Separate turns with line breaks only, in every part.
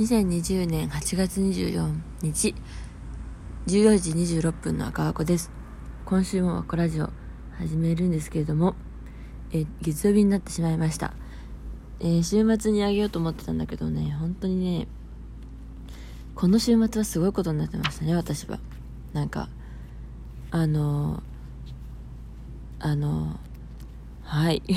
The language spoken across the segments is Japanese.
2020年8月24日14時26分の赤箱です。今週もアコラジオ始めるんですけれどもえ月曜日になってしまいました、えー、週末にあげようと思ってたんだけどね本当にねこの週末はすごいことになってましたね私は。なんかあのあのはい。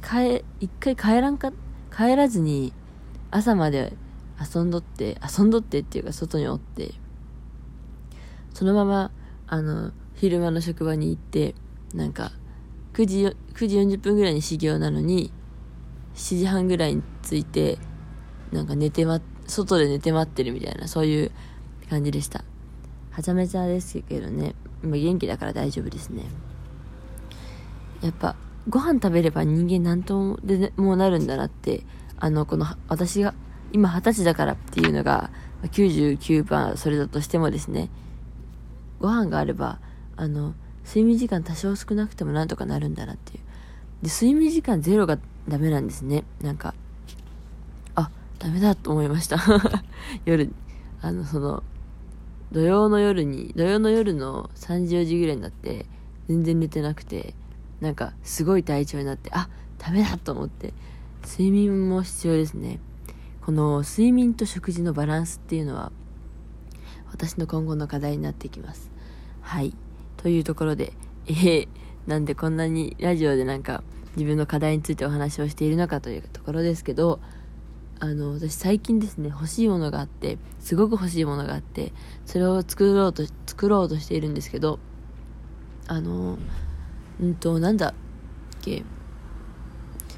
帰一回帰らんかった？帰らずに朝まで遊んどって遊んどってっていうか外におってそのままあの昼間の職場に行ってなんか9時 ,9 時40分ぐらいに始業なのに7時半ぐらいに着いてなんか寝てま外で寝て待ってるみたいなそういう感じでした。はちゃめちゃですけどね。今元気だから大丈夫ですね。やっぱご飯食べれば人間何とでもなるんだなって、あの、この、私が、今二十歳だからっていうのが、99%それだとしてもですね、ご飯があれば、あの、睡眠時間多少少なくてもなんとかなるんだなっていう。で、睡眠時間ゼロがダメなんですね。なんか、あ、ダメだと思いました。夜、あの、その、土曜の夜に、土曜の夜の3時4時ぐらいになって、全然寝てなくて、なんかすごい体調になってあダメだと思って睡眠も必要ですね。この睡眠と食事のバランスっていうのは私の今後の課題になってきます。はい。というところでえー、なんでこんなにラジオでなんか自分の課題についてお話をしているのかというところですけどあの私最近ですね欲しいものがあってすごく欲しいものがあってそれを作ろうと作ろうとしているんですけどあのうんと、なんだっけ、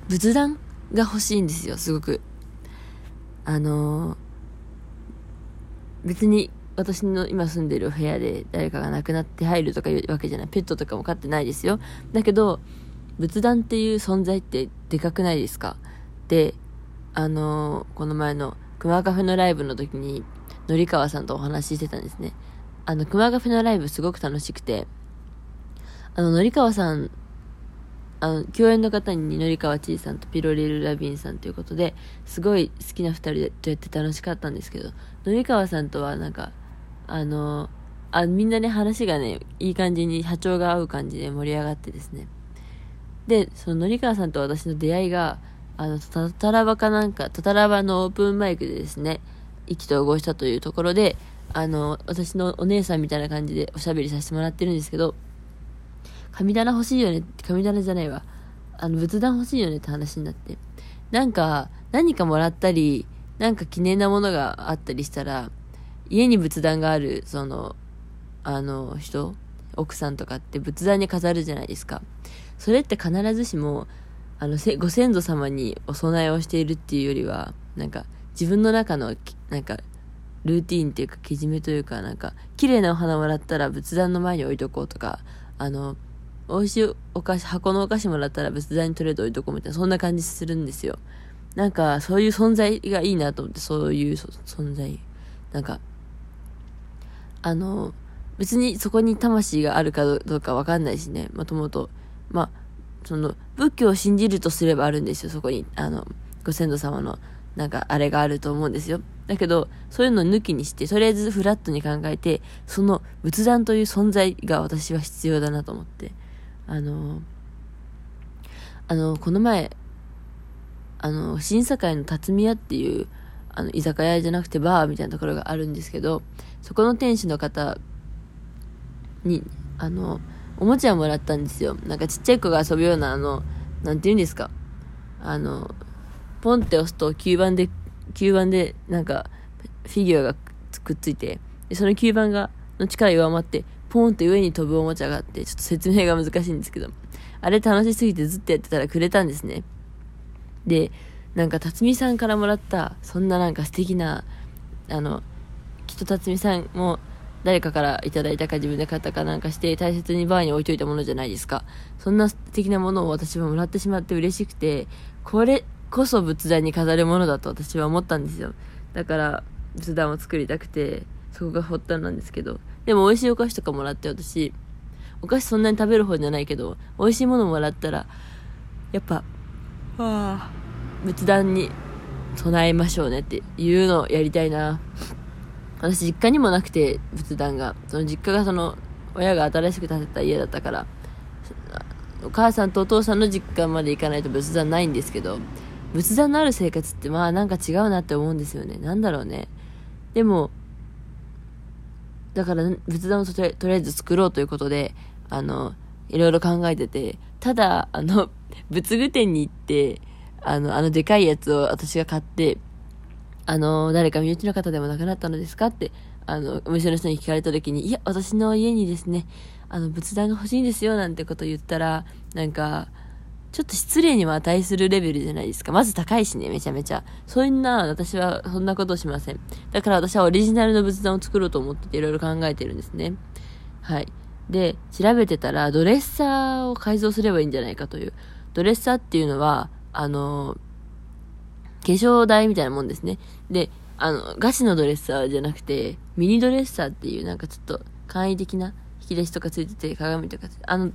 仏壇が欲しいんですよ、すごく。あのー、別に私の今住んでる部屋で誰かが亡くなって入るとかいうわけじゃない。ペットとかも飼ってないですよ。だけど、仏壇っていう存在ってでかくないですかで、あのー、この前の熊カフェのライブの時に、のりかわさんとお話ししてたんですね。あの、熊カフェのライブすごく楽しくて、あの、のりかわさん、あの、共演の方にのりかわちいさんとピロリル・ラビンさんということで、すごい好きな二人でとやって楽しかったんですけど、のりかわさんとはなんか、あの、あ、みんなね、話がね、いい感じに波長が合う感じで盛り上がってですね。で、そののりかわさんと私の出会いが、あの、たたらばかなんか、たたらばのオープンマイクでですね、意気投合したというところで、あの、私のお姉さんみたいな感じでおしゃべりさせてもらってるんですけど、神棚欲しいよね神棚じゃないわ。あの、仏壇欲しいよねって話になって。なんか、何かもらったり、なんか記念なものがあったりしたら、家に仏壇がある、その、あの、人、奥さんとかって仏壇に飾るじゃないですか。それって必ずしも、あの、ご先祖様にお供えをしているっていうよりは、なんか、自分の中の、なんか、ルーティーンっていうか、けじめというか、なんか、綺麗なお花もらったら仏壇の前に置いとこうとか、あの、美味しいお菓子、箱のお菓子もらったら仏壇に取れておいとこうみたいな、そんな感じするんですよ。なんか、そういう存在がいいなと思って、そういう存在。なんか、あの、別にそこに魂があるかどうかわかんないしね、もともと。まあ、その、仏教を信じるとすればあるんですよ、そこに。あの、ご先祖様の、なんか、あれがあると思うんですよ。だけど、そういうのを抜きにして、とりあえずフラットに考えて、その仏壇という存在が私は必要だなと思って。あの、あの、この前、あの、審査会の辰巳屋っていう、あの、居酒屋じゃなくてバーみたいなところがあるんですけど、そこの店主の方に、あの、おもちゃをもらったんですよ。なんかちっちゃい子が遊ぶような、あの、なんて言うんですか。あの、ポンって押すと吸盤で、吸盤で、なんか、フィギュアがくっついて、でその吸盤が、の力弱まって、ポンって上に飛ぶおもちゃがあって、ちょっと説明が難しいんですけど、あれ楽しすぎてずっとやってたらくれたんですね。で、なんか、辰巳さんからもらった、そんななんか素敵な、あの、きっと辰巳さんも誰かからいただいたか自分で買ったかなんかして大切にバーに置いといたものじゃないですか。そんな素敵なものを私はもらってしまって嬉しくて、これこそ仏壇に飾るものだと私は思ったんですよ。だから、仏壇を作りたくて、そこが発端なんですけど。でも美味しいお菓子とかもらって私、お菓子そんなに食べる方じゃないけど、美味しいものもらったら、やっぱ、はあ、仏壇に備えましょうねっていうのをやりたいな。私実家にもなくて、仏壇が。その実家がその、親が新しく建てた家だったから、お母さんとお父さんの実家まで行かないと仏壇ないんですけど、仏壇のある生活ってまあなんか違うなって思うんですよね。なんだろうね。でも、だから仏壇をとりあえず作ろうということで、あの、いろいろ考えてて、ただ、あの、仏具店に行って、あの、あのでかいやつを私が買って、あの、誰か身内の方でも亡くなったのですかって、あの、お店の人に聞かれた時に、いや、私の家にですね、あの、仏壇が欲しいんですよ、なんてこと言ったら、なんか、ちょっと失礼にも値するレベルじゃないですか。まず高いしね、めちゃめちゃ。そんな、私はそんなことしません。だから私はオリジナルの仏壇を作ろうと思ってていろいろ考えてるんですね。はい。で、調べてたら、ドレッサーを改造すればいいんじゃないかという。ドレッサーっていうのは、あの、化粧台みたいなもんですね。で、あの、ガチのドレッサーじゃなくて、ミニドレッサーっていうなんかちょっと簡易的な引き出しとかついてて、鏡とかあの、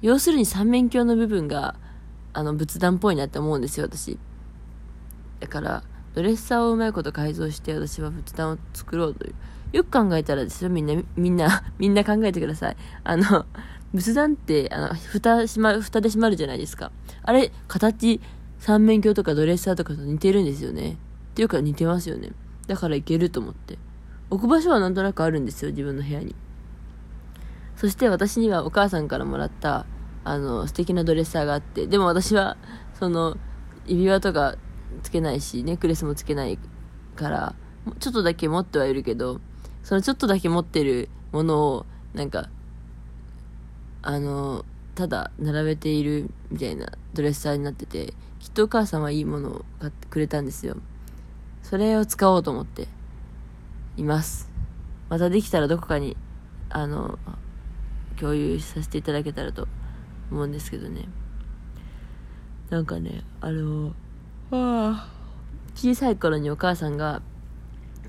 要するに三面鏡の部分が、あの、仏壇っぽいなって思うんですよ、私。だから、ドレッサーをうまいこと改造して私は仏壇を作ろうという。よく考えたらですよ、みんな、みんな、みんな考えてください。あの、仏壇って、あの、蓋閉ま、蓋で閉まるじゃないですか。あれ、形、三面鏡とかドレッサーとかと似てるんですよね。っていうか似てますよね。だからいけると思って。置く場所はなんとなくあるんですよ、自分の部屋に。そして私にはお母さんからもらった、あの、素敵なドレッサーがあって、でも私は、その、指輪とかつけないし、ネックレスもつけないから、ちょっとだけ持ってはいるけど、そのちょっとだけ持ってるものを、なんか、あの、ただ並べているみたいなドレッサーになってて、きっとお母さんはいいものを買ってくれたんですよ。それを使おうと思っています。またできたらどこかに、あの、共有させていただけたらと思うんですけどね。なんかね、あの、あ、小さい頃にお母さんが、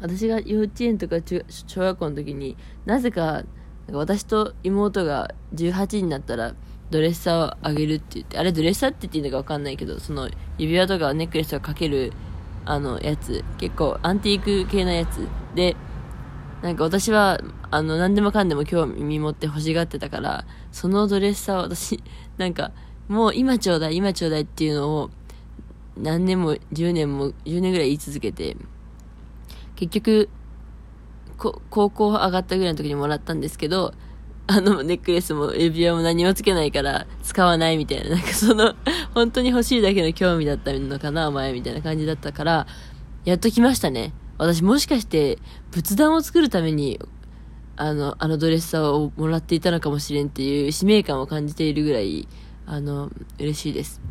私が幼稚園とか中小学校の時になぜか私と妹が18になったらドレッサーをあげるって言って、あれドレッサーって言っていいのかわかんないけど、その指輪とかネックレスをかけるあのやつ、結構アンティーク系のやつで、なんか私は、あの、何でもかんでも興味持って欲しがってたから、そのドレッサーを私、なんか、もう今ちょうだい、今ちょうだいっていうのを、何年も、10年も、10年ぐらい言い続けて、結局、高校上がったぐらいの時にもらったんですけど、あの、ネックレスも指輪も何もつけないから使わないみたいな、なんかその、本当に欲しいだけの興味だったのかな、お前みたいな感じだったから、やっと来ましたね。私もしかして仏壇を作るためにあの、あのドレッサーをもらっていたのかもしれんっていう使命感を感じているぐらい、あの、嬉しいです。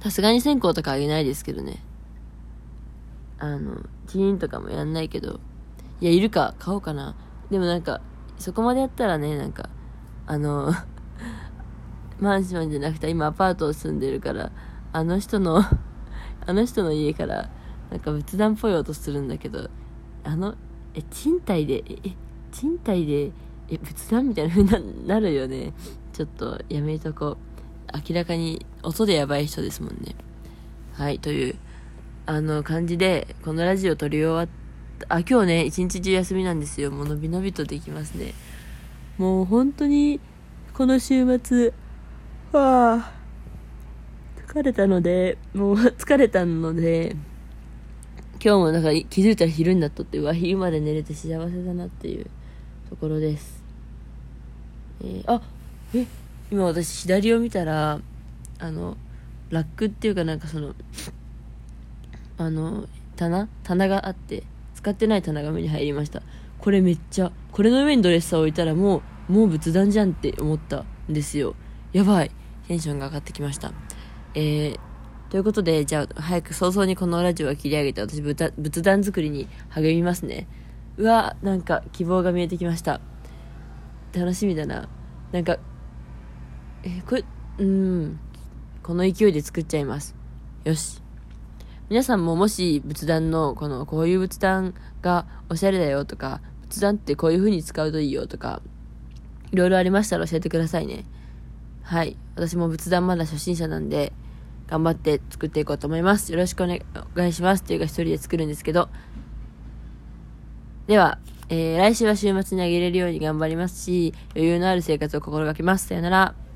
さすがに線香とかあげないですけどね。あの、チーンとかもやんないけど、いや、いるか、買おうかな。でもなんか、そこまでやったらね、なんか、あの、マンションじゃなくて今アパートを住んでるから、あの人の あの人の家からなんか仏壇っぽい音するんだけど、あの、え、賃貸で、え、賃貸で、え、仏壇みたいな風になるよね。ちょっとやめとこう。明らかに音でやばい人ですもんね。はい、という、あの感じで、このラジオ撮り終わった、あ、今日ね、一日中休みなんですよ。もうのびのびとできますね。もう本当に、この週末、はあ、疲れたので、もう疲れたので、今日もなんか気づいたら昼になっとって、うわ、昼まで寝れて幸せだなっていうところです。えー、あ、え、今私左を見たら、あの、ラックっていうかなんかその、あの、棚棚があって、使ってない棚が目に入りました。これめっちゃ、これの上にドレッサー置いたらもう、もう仏壇じゃんって思ったんですよ。やばい。テンションが上がってきました。えー、ということで、じゃあ、早く早々にこのラジオを切り上げて、私、仏壇作りに励みますね。うわ、なんか、希望が見えてきました。楽しみだな。なんか、えこれ、うん、この勢いで作っちゃいます。よし。皆さんももし仏壇の、この、こういう仏壇がおしゃれだよとか、仏壇ってこういう風に使うといいよとか、いろいろありましたら教えてくださいね。はい。私も仏壇まだ初心者なんで、頑張って作っていこうと思います。よろしくお願いします。っていうか一人で作るんですけど。では、えー、来週は週末にあげれるように頑張りますし、余裕のある生活を心がけます。さよなら。